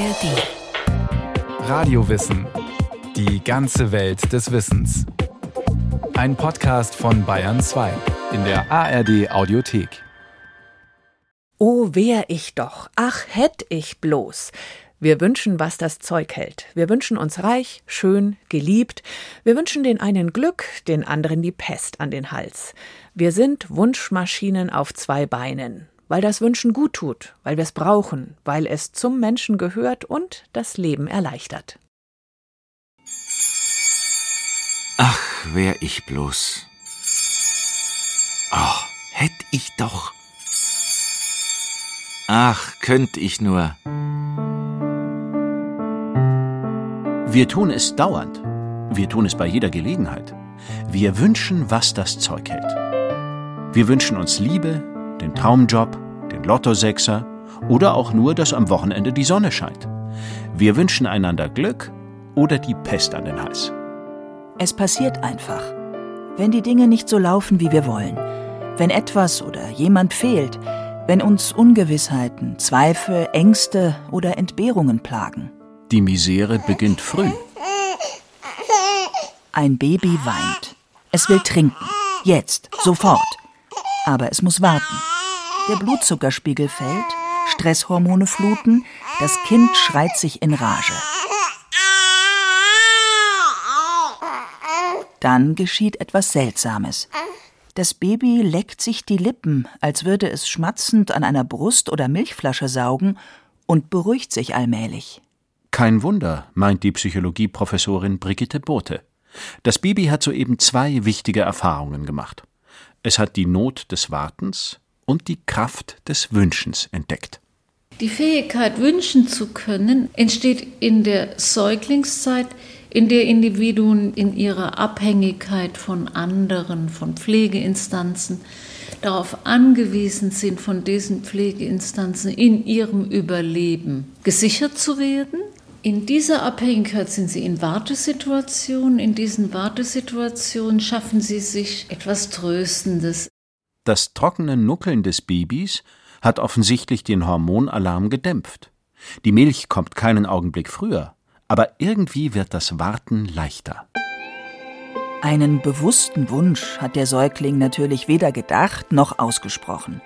ARD. Radiowissen. Die ganze Welt des Wissens. Ein Podcast von Bayern 2 in der ARD Audiothek. Oh, wär ich doch, ach, hätt ich bloß. Wir wünschen, was das Zeug hält. Wir wünschen uns reich, schön, geliebt. Wir wünschen den einen Glück, den anderen die Pest an den Hals. Wir sind Wunschmaschinen auf zwei Beinen weil das Wünschen gut tut, weil wir es brauchen, weil es zum Menschen gehört und das Leben erleichtert. Ach, wär ich bloß. Ach, hätt ich doch. Ach, könnt ich nur. Wir tun es dauernd. Wir tun es bei jeder Gelegenheit. Wir wünschen, was das Zeug hält. Wir wünschen uns Liebe, den Traumjob, den Lottosechser oder auch nur, dass am Wochenende die Sonne scheint. Wir wünschen einander Glück oder die Pest an den Hals. Es passiert einfach. Wenn die Dinge nicht so laufen, wie wir wollen, wenn etwas oder jemand fehlt, wenn uns Ungewissheiten, Zweifel, Ängste oder Entbehrungen plagen. Die Misere beginnt früh. Ein Baby weint. Es will trinken. Jetzt, sofort. Aber es muss warten. Der Blutzuckerspiegel fällt, Stresshormone fluten, das Kind schreit sich in Rage. Dann geschieht etwas Seltsames. Das Baby leckt sich die Lippen, als würde es schmatzend an einer Brust oder Milchflasche saugen und beruhigt sich allmählich. Kein Wunder, meint die Psychologieprofessorin Brigitte Bote. Das Baby hat soeben zwei wichtige Erfahrungen gemacht. Es hat die Not des Wartens und die Kraft des Wünschens entdeckt. Die Fähigkeit, wünschen zu können, entsteht in der Säuglingszeit, in der Individuen in ihrer Abhängigkeit von anderen, von Pflegeinstanzen, darauf angewiesen sind, von diesen Pflegeinstanzen in ihrem Überleben gesichert zu werden. In dieser Abhängigkeit sind sie in Wartesituationen. In diesen Wartesituationen schaffen sie sich etwas Tröstendes. Das trockene Nuckeln des Babys hat offensichtlich den Hormonalarm gedämpft. Die Milch kommt keinen Augenblick früher, aber irgendwie wird das Warten leichter. Einen bewussten Wunsch hat der Säugling natürlich weder gedacht noch ausgesprochen.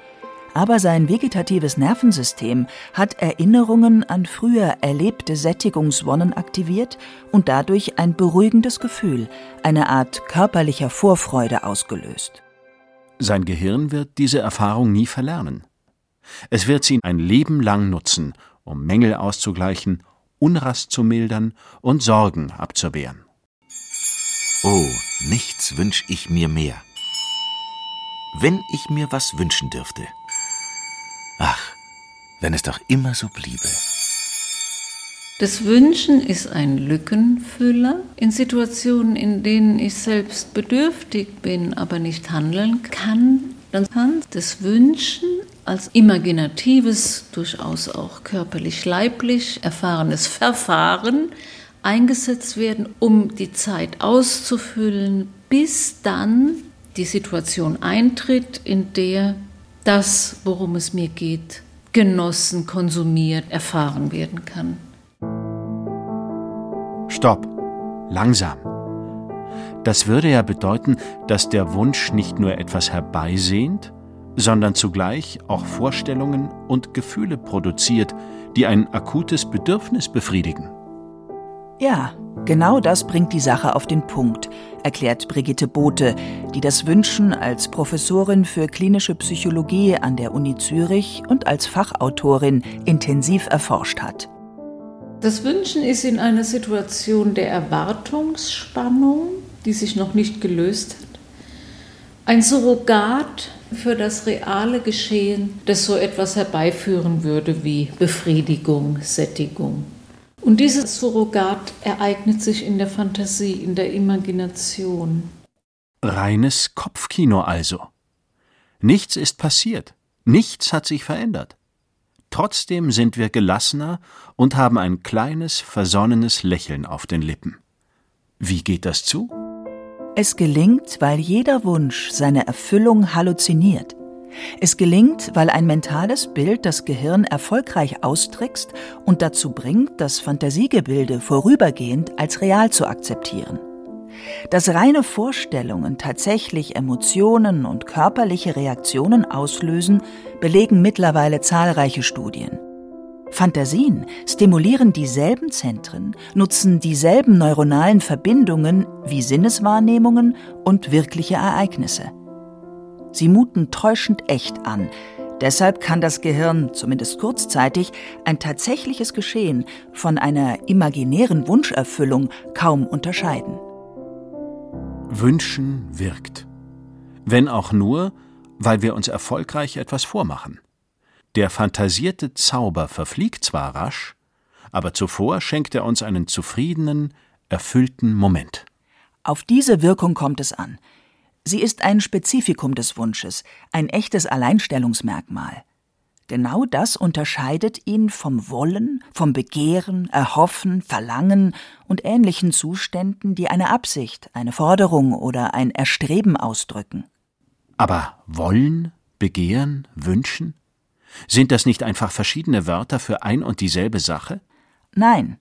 Aber sein vegetatives Nervensystem hat Erinnerungen an früher erlebte Sättigungswonnen aktiviert und dadurch ein beruhigendes Gefühl, eine Art körperlicher Vorfreude ausgelöst. Sein Gehirn wird diese Erfahrung nie verlernen. Es wird sie ein Leben lang nutzen, um Mängel auszugleichen, Unrast zu mildern und Sorgen abzuwehren. Oh, nichts wünsch ich mir mehr. Wenn ich mir was wünschen dürfte. Ach, wenn es doch immer so bliebe. Das Wünschen ist ein Lückenfüller in Situationen, in denen ich selbst bedürftig bin, aber nicht handeln kann. Dann kann das Wünschen als imaginatives, durchaus auch körperlich leiblich erfahrenes Verfahren eingesetzt werden, um die Zeit auszufüllen, bis dann die Situation eintritt, in der das, worum es mir geht, genossen, konsumiert, erfahren werden kann. Stopp. Langsam. Das würde ja bedeuten, dass der Wunsch nicht nur etwas herbeisehnt, sondern zugleich auch Vorstellungen und Gefühle produziert, die ein akutes Bedürfnis befriedigen. Ja, genau das bringt die Sache auf den Punkt, erklärt Brigitte Bote, die das Wünschen als Professorin für klinische Psychologie an der Uni Zürich und als Fachautorin intensiv erforscht hat. Das Wünschen ist in einer Situation der Erwartungsspannung, die sich noch nicht gelöst hat, ein Surrogat für das reale Geschehen, das so etwas herbeiführen würde wie Befriedigung, Sättigung. Und dieses Surrogat ereignet sich in der Fantasie, in der Imagination. Reines Kopfkino also. Nichts ist passiert, nichts hat sich verändert. Trotzdem sind wir gelassener und haben ein kleines, versonnenes Lächeln auf den Lippen. Wie geht das zu? Es gelingt, weil jeder Wunsch seine Erfüllung halluziniert. Es gelingt, weil ein mentales Bild das Gehirn erfolgreich austrickst und dazu bringt, das Fantasiegebilde vorübergehend als real zu akzeptieren. Dass reine Vorstellungen tatsächlich Emotionen und körperliche Reaktionen auslösen, belegen mittlerweile zahlreiche Studien. Fantasien stimulieren dieselben Zentren, nutzen dieselben neuronalen Verbindungen wie Sinneswahrnehmungen und wirkliche Ereignisse. Sie muten täuschend echt an. Deshalb kann das Gehirn, zumindest kurzzeitig, ein tatsächliches Geschehen von einer imaginären Wunscherfüllung kaum unterscheiden. Wünschen wirkt. Wenn auch nur, weil wir uns erfolgreich etwas vormachen. Der fantasierte Zauber verfliegt zwar rasch, aber zuvor schenkt er uns einen zufriedenen, erfüllten Moment. Auf diese Wirkung kommt es an. Sie ist ein Spezifikum des Wunsches, ein echtes Alleinstellungsmerkmal. Genau das unterscheidet ihn vom Wollen, vom Begehren, Erhoffen, Verlangen und ähnlichen Zuständen, die eine Absicht, eine Forderung oder ein Erstreben ausdrücken. Aber wollen, begehren, wünschen? Sind das nicht einfach verschiedene Wörter für ein und dieselbe Sache? Nein,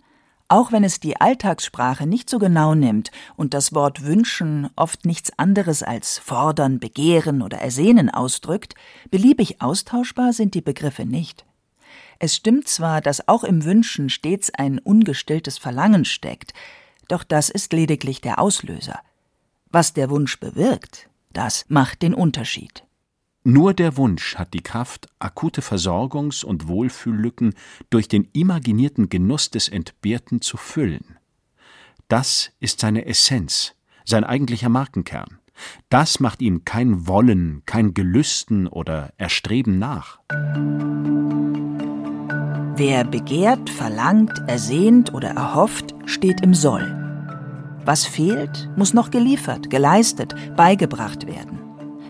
auch wenn es die Alltagssprache nicht so genau nimmt und das Wort wünschen oft nichts anderes als fordern, begehren oder ersehnen ausdrückt, beliebig austauschbar sind die Begriffe nicht. Es stimmt zwar, dass auch im Wünschen stets ein ungestilltes Verlangen steckt, doch das ist lediglich der Auslöser. Was der Wunsch bewirkt, das macht den Unterschied. Nur der Wunsch hat die Kraft, akute Versorgungs- und Wohlfühllücken durch den imaginierten Genuss des Entbehrten zu füllen. Das ist seine Essenz, sein eigentlicher Markenkern. Das macht ihm kein Wollen, kein Gelüsten oder Erstreben nach. Wer begehrt, verlangt, ersehnt oder erhofft, steht im Soll. Was fehlt, muss noch geliefert, geleistet, beigebracht werden.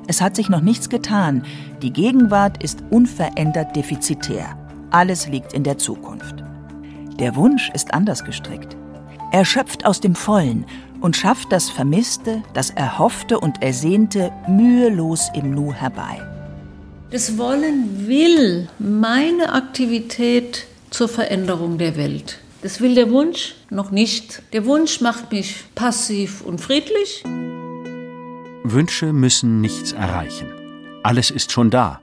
Es hat sich noch nichts getan. Die Gegenwart ist unverändert defizitär. Alles liegt in der Zukunft. Der Wunsch ist anders gestrickt. Er schöpft aus dem Vollen und schafft das Vermisste, das Erhoffte und Ersehnte mühelos im Nu herbei. Das Wollen will meine Aktivität zur Veränderung der Welt. Das will der Wunsch noch nicht. Der Wunsch macht mich passiv und friedlich. Wünsche müssen nichts erreichen. Alles ist schon da.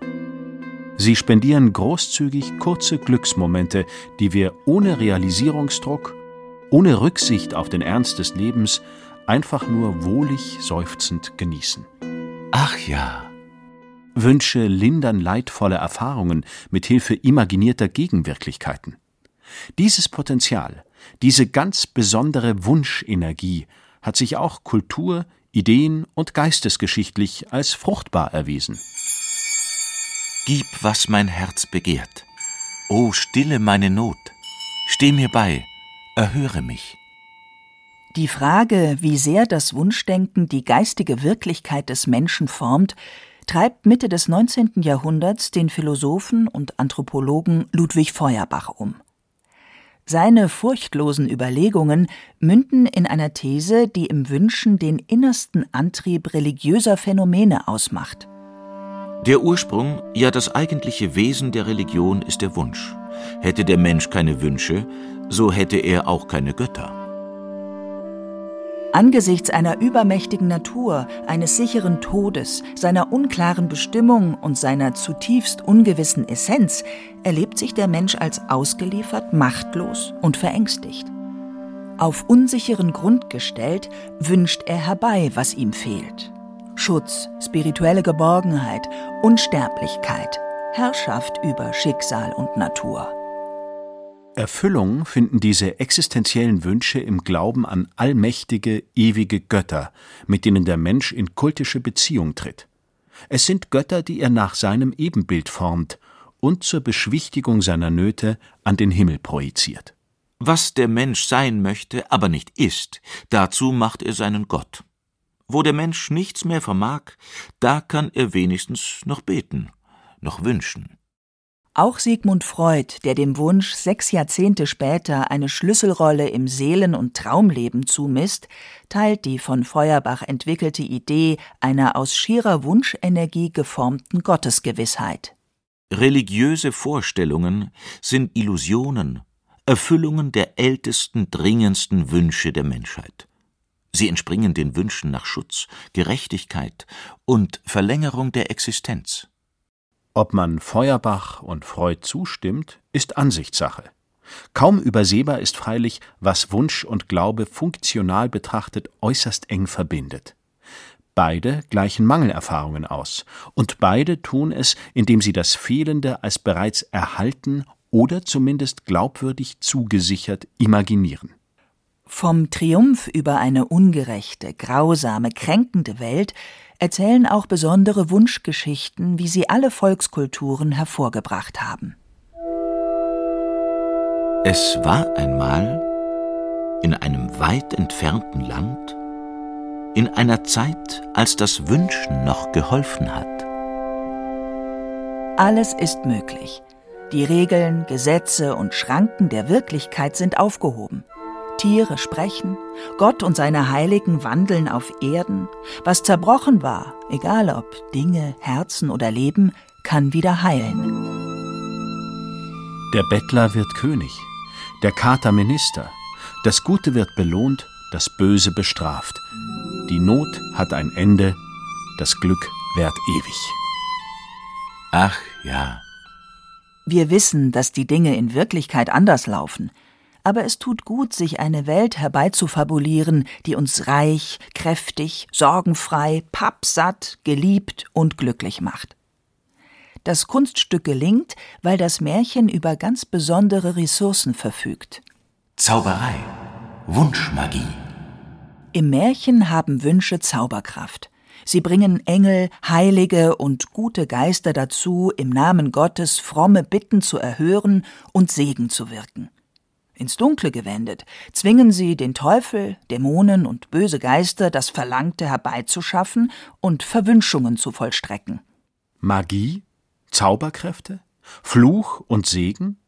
Sie spendieren großzügig kurze Glücksmomente, die wir ohne Realisierungsdruck, ohne Rücksicht auf den Ernst des Lebens einfach nur wohlig seufzend genießen. Ach ja. Wünsche lindern leidvolle Erfahrungen mit Hilfe imaginierter Gegenwirklichkeiten. Dieses Potenzial, diese ganz besondere Wunschenergie hat sich auch Kultur, ideen- und geistesgeschichtlich als fruchtbar erwiesen. Gib, was mein Herz begehrt. O stille meine Not. Steh mir bei, erhöre mich. Die Frage, wie sehr das Wunschdenken die geistige Wirklichkeit des Menschen formt, treibt Mitte des 19. Jahrhunderts den Philosophen und Anthropologen Ludwig Feuerbach um. Seine furchtlosen Überlegungen münden in einer These, die im Wünschen den innersten Antrieb religiöser Phänomene ausmacht. Der Ursprung, ja das eigentliche Wesen der Religion ist der Wunsch. Hätte der Mensch keine Wünsche, so hätte er auch keine Götter. Angesichts einer übermächtigen Natur, eines sicheren Todes, seiner unklaren Bestimmung und seiner zutiefst ungewissen Essenz erlebt sich der Mensch als ausgeliefert, machtlos und verängstigt. Auf unsicheren Grund gestellt, wünscht er herbei, was ihm fehlt. Schutz, spirituelle Geborgenheit, Unsterblichkeit, Herrschaft über Schicksal und Natur. Erfüllung finden diese existenziellen Wünsche im Glauben an allmächtige, ewige Götter, mit denen der Mensch in kultische Beziehung tritt. Es sind Götter, die er nach seinem Ebenbild formt und zur Beschwichtigung seiner Nöte an den Himmel projiziert. Was der Mensch sein möchte, aber nicht ist, dazu macht er seinen Gott. Wo der Mensch nichts mehr vermag, da kann er wenigstens noch beten, noch wünschen. Auch Sigmund Freud, der dem Wunsch sechs Jahrzehnte später eine Schlüsselrolle im Seelen- und Traumleben zumisst, teilt die von Feuerbach entwickelte Idee einer aus schierer Wunschenergie geformten Gottesgewissheit. Religiöse Vorstellungen sind Illusionen, Erfüllungen der ältesten, dringendsten Wünsche der Menschheit. Sie entspringen den Wünschen nach Schutz, Gerechtigkeit und Verlängerung der Existenz. Ob man Feuerbach und Freud zustimmt, ist Ansichtssache. Kaum übersehbar ist freilich, was Wunsch und Glaube funktional betrachtet äußerst eng verbindet. Beide gleichen Mangelerfahrungen aus, und beide tun es, indem sie das Fehlende als bereits erhalten oder zumindest glaubwürdig zugesichert imaginieren. Vom Triumph über eine ungerechte, grausame, kränkende Welt erzählen auch besondere Wunschgeschichten, wie sie alle Volkskulturen hervorgebracht haben. Es war einmal in einem weit entfernten Land, in einer Zeit, als das Wünschen noch geholfen hat. Alles ist möglich. Die Regeln, Gesetze und Schranken der Wirklichkeit sind aufgehoben. Tiere sprechen, Gott und seine Heiligen wandeln auf Erden, was zerbrochen war, egal ob Dinge, Herzen oder Leben, kann wieder heilen. Der Bettler wird König, der Kater Minister, das Gute wird belohnt, das Böse bestraft. Die Not hat ein Ende, das Glück währt ewig. Ach ja. Wir wissen, dass die Dinge in Wirklichkeit anders laufen aber es tut gut, sich eine Welt herbeizufabulieren, die uns reich, kräftig, sorgenfrei, pappsatt, geliebt und glücklich macht. Das Kunststück gelingt, weil das Märchen über ganz besondere Ressourcen verfügt. Zauberei, Wunschmagie. Im Märchen haben Wünsche Zauberkraft. Sie bringen Engel, Heilige und gute Geister dazu, im Namen Gottes fromme Bitten zu erhören und Segen zu wirken ins Dunkle gewendet, zwingen sie den Teufel, Dämonen und böse Geister, das Verlangte herbeizuschaffen und Verwünschungen zu vollstrecken. Magie? Zauberkräfte? Fluch und Segen?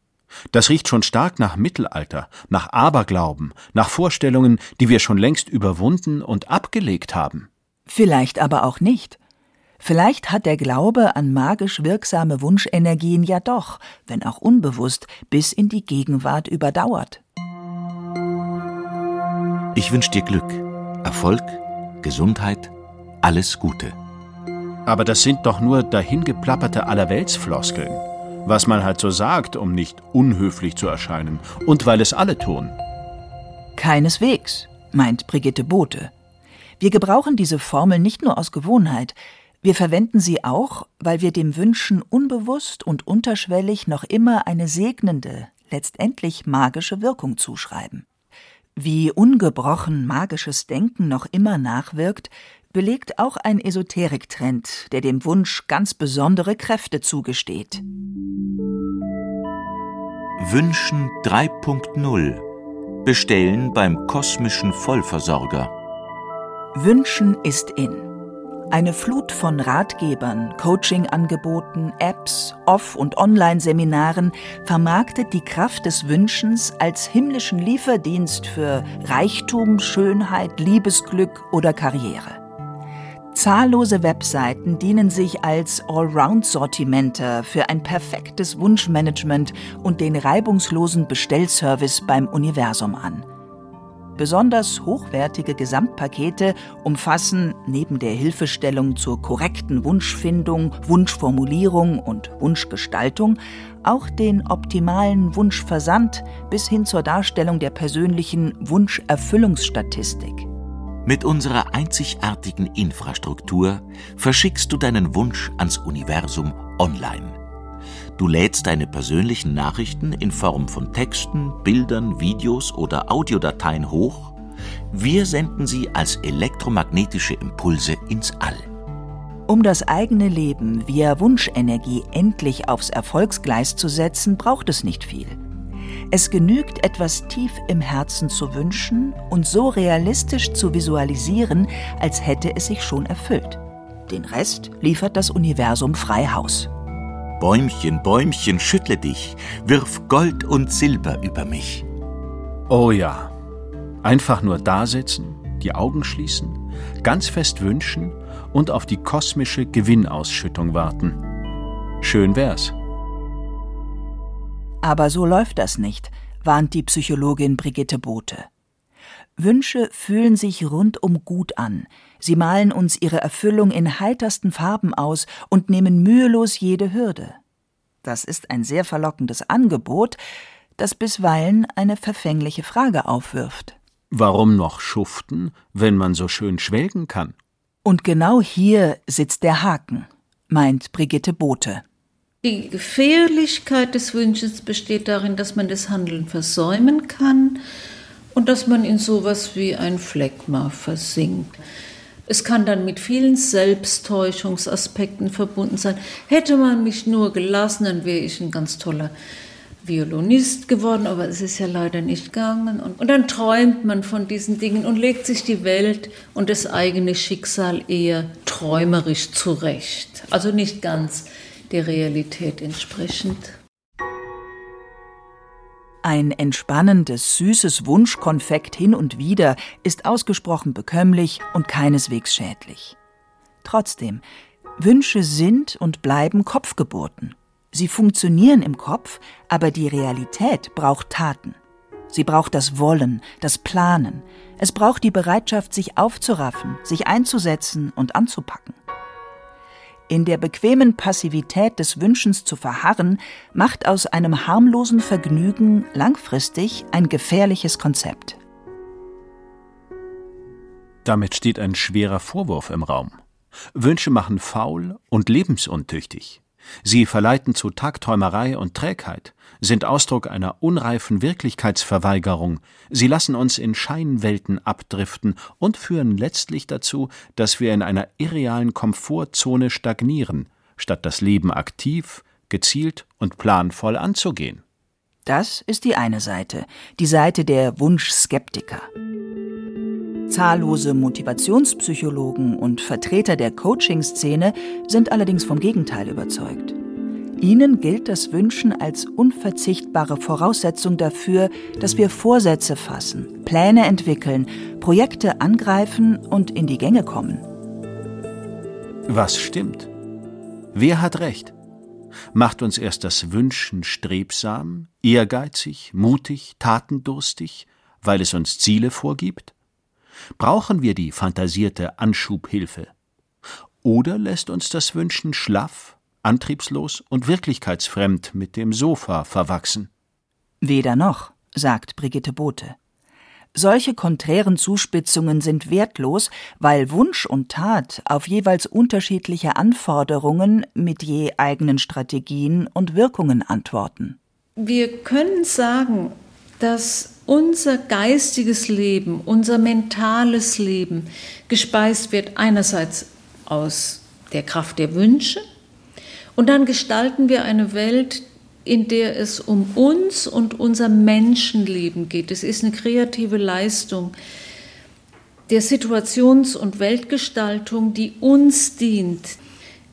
Das riecht schon stark nach Mittelalter, nach Aberglauben, nach Vorstellungen, die wir schon längst überwunden und abgelegt haben. Vielleicht aber auch nicht. Vielleicht hat der Glaube an magisch wirksame Wunschenergien ja doch, wenn auch unbewusst, bis in die Gegenwart überdauert. Ich wünsche dir Glück, Erfolg, Gesundheit, alles Gute. Aber das sind doch nur dahingeplapperte Allerweltsfloskeln. Was man halt so sagt, um nicht unhöflich zu erscheinen. Und weil es alle tun. Keineswegs, meint Brigitte Bote. Wir gebrauchen diese Formel nicht nur aus Gewohnheit, wir verwenden sie auch, weil wir dem Wünschen unbewusst und unterschwellig noch immer eine segnende, letztendlich magische Wirkung zuschreiben. Wie ungebrochen magisches Denken noch immer nachwirkt, belegt auch ein Esoteriktrend, der dem Wunsch ganz besondere Kräfte zugesteht. Wünschen 3.0 Bestellen beim kosmischen Vollversorger. Wünschen ist in. Eine Flut von Ratgebern, Coachingangeboten, Apps, Off- und Online-Seminaren vermarktet die Kraft des Wünschens als himmlischen Lieferdienst für Reichtum, Schönheit, Liebesglück oder Karriere. Zahllose Webseiten dienen sich als Allround-Sortimenter für ein perfektes Wunschmanagement und den reibungslosen Bestellservice beim Universum an. Besonders hochwertige Gesamtpakete umfassen neben der Hilfestellung zur korrekten Wunschfindung, Wunschformulierung und Wunschgestaltung auch den optimalen Wunschversand bis hin zur Darstellung der persönlichen Wunscherfüllungsstatistik. Mit unserer einzigartigen Infrastruktur verschickst du deinen Wunsch ans Universum online. Du lädst deine persönlichen Nachrichten in Form von Texten, Bildern, Videos oder Audiodateien hoch. Wir senden sie als elektromagnetische Impulse ins All. Um das eigene Leben via Wunschenergie endlich aufs Erfolgsgleis zu setzen, braucht es nicht viel. Es genügt, etwas tief im Herzen zu wünschen und so realistisch zu visualisieren, als hätte es sich schon erfüllt. Den Rest liefert das Universum frei Haus. Bäumchen, Bäumchen, schüttle dich, wirf Gold und Silber über mich. Oh ja, einfach nur dasitzen, die Augen schließen, ganz fest wünschen und auf die kosmische Gewinnausschüttung warten. Schön wär's. Aber so läuft das nicht, warnt die Psychologin Brigitte Bote. Wünsche fühlen sich rundum gut an. Sie malen uns ihre Erfüllung in heitersten Farben aus und nehmen mühelos jede Hürde. Das ist ein sehr verlockendes Angebot, das bisweilen eine verfängliche Frage aufwirft. Warum noch schuften, wenn man so schön schwelgen kann? Und genau hier sitzt der Haken, meint Brigitte Bote. Die Gefährlichkeit des Wünschens besteht darin, dass man das Handeln versäumen kann und dass man in sowas wie ein Phlegma versinkt. Es kann dann mit vielen Selbsttäuschungsaspekten verbunden sein. Hätte man mich nur gelassen, dann wäre ich ein ganz toller Violinist geworden, aber es ist ja leider nicht gegangen. Und, und, dann träumt man von diesen Dingen und legt sich die Welt und das eigene Schicksal eher träumerisch zurecht. Also nicht ganz der Realität entsprechend. Ein entspannendes, süßes Wunschkonfekt hin und wieder ist ausgesprochen bekömmlich und keineswegs schädlich. Trotzdem, Wünsche sind und bleiben Kopfgeburten. Sie funktionieren im Kopf, aber die Realität braucht Taten. Sie braucht das Wollen, das Planen. Es braucht die Bereitschaft, sich aufzuraffen, sich einzusetzen und anzupacken. In der bequemen Passivität des Wünschens zu verharren, macht aus einem harmlosen Vergnügen langfristig ein gefährliches Konzept. Damit steht ein schwerer Vorwurf im Raum. Wünsche machen faul und lebensuntüchtig. Sie verleiten zu Tagträumerei und Trägheit, sind Ausdruck einer unreifen Wirklichkeitsverweigerung, sie lassen uns in Scheinwelten abdriften und führen letztlich dazu, dass wir in einer irrealen Komfortzone stagnieren, statt das Leben aktiv, gezielt und planvoll anzugehen. Das ist die eine Seite, die Seite der Wunschskeptiker. Zahllose Motivationspsychologen und Vertreter der Coaching-Szene sind allerdings vom Gegenteil überzeugt. Ihnen gilt das Wünschen als unverzichtbare Voraussetzung dafür, dass wir Vorsätze fassen, Pläne entwickeln, Projekte angreifen und in die Gänge kommen. Was stimmt? Wer hat recht? Macht uns erst das Wünschen strebsam, ehrgeizig, mutig, tatendurstig, weil es uns Ziele vorgibt? Brauchen wir die fantasierte Anschubhilfe? Oder lässt uns das Wünschen schlaff, antriebslos und wirklichkeitsfremd mit dem Sofa verwachsen? Weder noch, sagt Brigitte Bote. Solche konträren Zuspitzungen sind wertlos, weil Wunsch und Tat auf jeweils unterschiedliche Anforderungen mit je eigenen Strategien und Wirkungen antworten. Wir können sagen, dass unser geistiges Leben, unser mentales Leben gespeist wird einerseits aus der Kraft der Wünsche und dann gestalten wir eine Welt, in der es um uns und unser Menschenleben geht. Es ist eine kreative Leistung der Situations- und Weltgestaltung, die uns dient.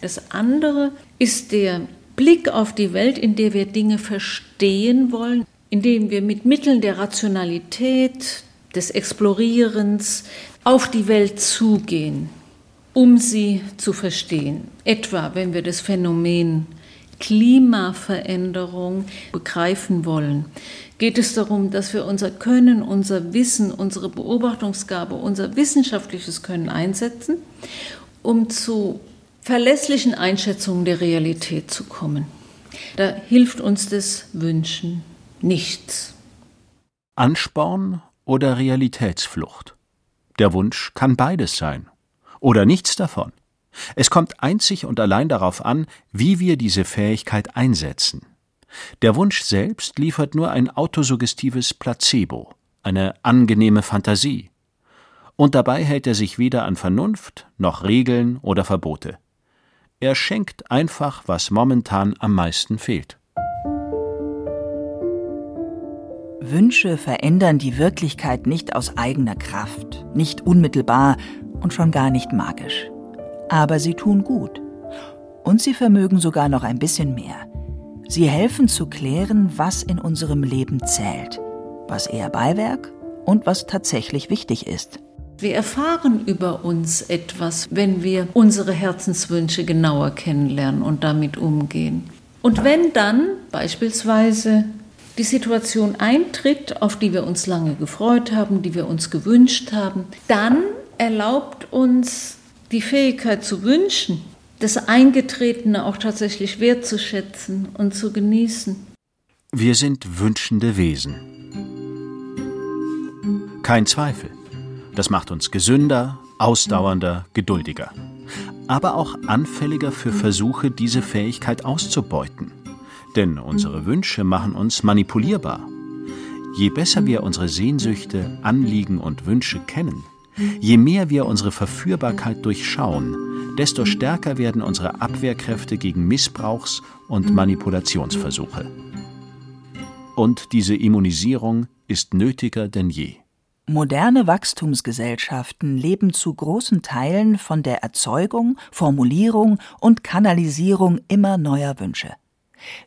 Das andere ist der Blick auf die Welt, in der wir Dinge verstehen wollen, indem wir mit Mitteln der Rationalität, des Explorierens auf die Welt zugehen, um sie zu verstehen. Etwa, wenn wir das Phänomen Klimaveränderung begreifen wollen, geht es darum, dass wir unser Können, unser Wissen, unsere Beobachtungsgabe, unser wissenschaftliches Können einsetzen, um zu verlässlichen Einschätzungen der Realität zu kommen. Da hilft uns das Wünschen nichts. Ansporn oder Realitätsflucht? Der Wunsch kann beides sein. Oder nichts davon. Es kommt einzig und allein darauf an, wie wir diese Fähigkeit einsetzen. Der Wunsch selbst liefert nur ein autosuggestives Placebo, eine angenehme Fantasie. Und dabei hält er sich weder an Vernunft noch Regeln oder Verbote. Er schenkt einfach, was momentan am meisten fehlt. Wünsche verändern die Wirklichkeit nicht aus eigener Kraft, nicht unmittelbar und schon gar nicht magisch. Aber sie tun gut. Und sie vermögen sogar noch ein bisschen mehr. Sie helfen zu klären, was in unserem Leben zählt, was eher Beiwerk und was tatsächlich wichtig ist. Wir erfahren über uns etwas, wenn wir unsere Herzenswünsche genauer kennenlernen und damit umgehen. Und wenn dann beispielsweise die Situation eintritt, auf die wir uns lange gefreut haben, die wir uns gewünscht haben, dann erlaubt uns die Fähigkeit zu wünschen, das Eingetretene auch tatsächlich wertzuschätzen und zu genießen. Wir sind wünschende Wesen. Kein Zweifel. Das macht uns gesünder, ausdauernder, geduldiger. Aber auch anfälliger für Versuche, diese Fähigkeit auszubeuten. Denn unsere Wünsche machen uns manipulierbar. Je besser wir unsere Sehnsüchte, Anliegen und Wünsche kennen, je mehr wir unsere Verführbarkeit durchschauen, desto stärker werden unsere Abwehrkräfte gegen Missbrauchs- und Manipulationsversuche. Und diese Immunisierung ist nötiger denn je. Moderne Wachstumsgesellschaften leben zu großen Teilen von der Erzeugung, Formulierung und Kanalisierung immer neuer Wünsche.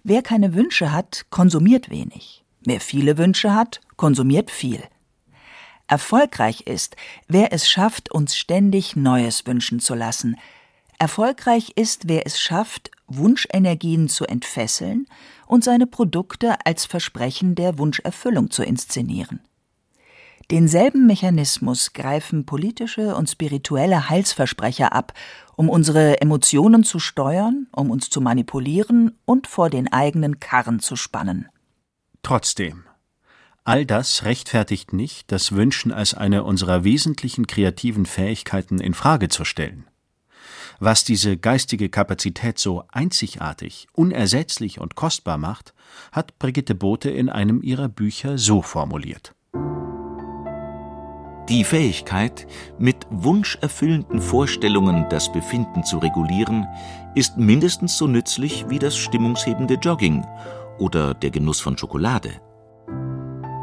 Wer keine Wünsche hat, konsumiert wenig. Wer viele Wünsche hat, konsumiert viel. Erfolgreich ist, wer es schafft, uns ständig Neues wünschen zu lassen. Erfolgreich ist, wer es schafft, Wunschenergien zu entfesseln und seine Produkte als Versprechen der Wunscherfüllung zu inszenieren. Denselben Mechanismus greifen politische und spirituelle Heilsversprecher ab, um unsere Emotionen zu steuern, um uns zu manipulieren und vor den eigenen Karren zu spannen. Trotzdem, all das rechtfertigt nicht, das Wünschen als eine unserer wesentlichen kreativen Fähigkeiten in Frage zu stellen. Was diese geistige Kapazität so einzigartig, unersetzlich und kostbar macht, hat Brigitte Bote in einem ihrer Bücher so formuliert. Die Fähigkeit, mit wunscherfüllenden Vorstellungen das Befinden zu regulieren, ist mindestens so nützlich wie das stimmungshebende Jogging oder der Genuss von Schokolade.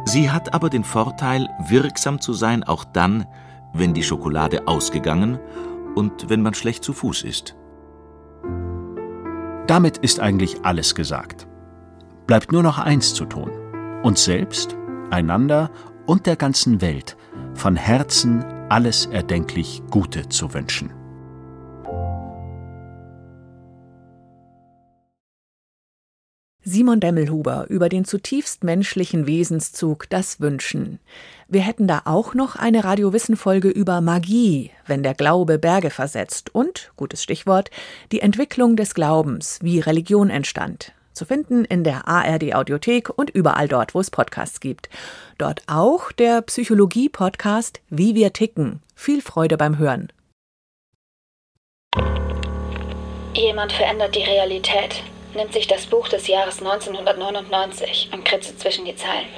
Sie hat aber den Vorteil, wirksam zu sein auch dann, wenn die Schokolade ausgegangen und wenn man schlecht zu Fuß ist. Damit ist eigentlich alles gesagt. Bleibt nur noch eins zu tun. Uns selbst, einander und der ganzen Welt von Herzen alles erdenklich Gute zu wünschen. Simon Demmelhuber über den zutiefst menschlichen Wesenszug Das Wünschen. Wir hätten da auch noch eine Radiowissen-Folge über Magie, wenn der Glaube Berge versetzt und, gutes Stichwort, die Entwicklung des Glaubens, wie Religion entstand. Zu finden in der ARD Audiothek und überall dort, wo es Podcasts gibt. Dort auch der Psychologie-Podcast Wie wir ticken. Viel Freude beim Hören. Jemand verändert die Realität, nimmt sich das Buch des Jahres 1999 und kritzt zwischen die Zeilen.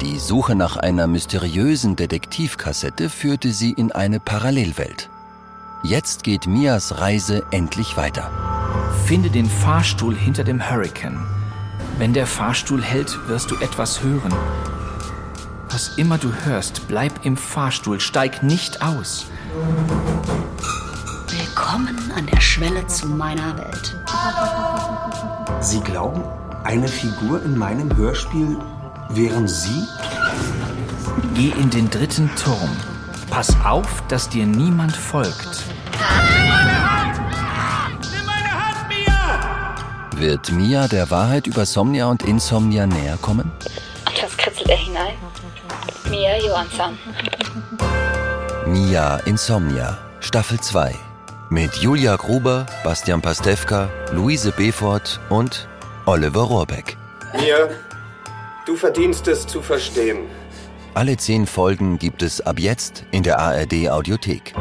Die Suche nach einer mysteriösen Detektivkassette führte sie in eine Parallelwelt. Jetzt geht Mias Reise endlich weiter. Finde den Fahrstuhl hinter dem Hurricane. Wenn der Fahrstuhl hält, wirst du etwas hören. Was immer du hörst, bleib im Fahrstuhl, steig nicht aus. Willkommen an der Schwelle zu meiner Welt. Sie glauben, eine Figur in meinem Hörspiel wären Sie? Geh in den dritten Turm. Pass auf, dass dir niemand folgt. Wird Mia der Wahrheit über Somnia und Insomnia näher kommen? Und was kritzelt er hinein? Mia Johansson. Mia Insomnia, Staffel 2. Mit Julia Gruber, Bastian Pastewka, Luise Befort und Oliver Rohrbeck. Mia, du verdienst es zu verstehen. Alle zehn Folgen gibt es ab jetzt in der ARD Audiothek.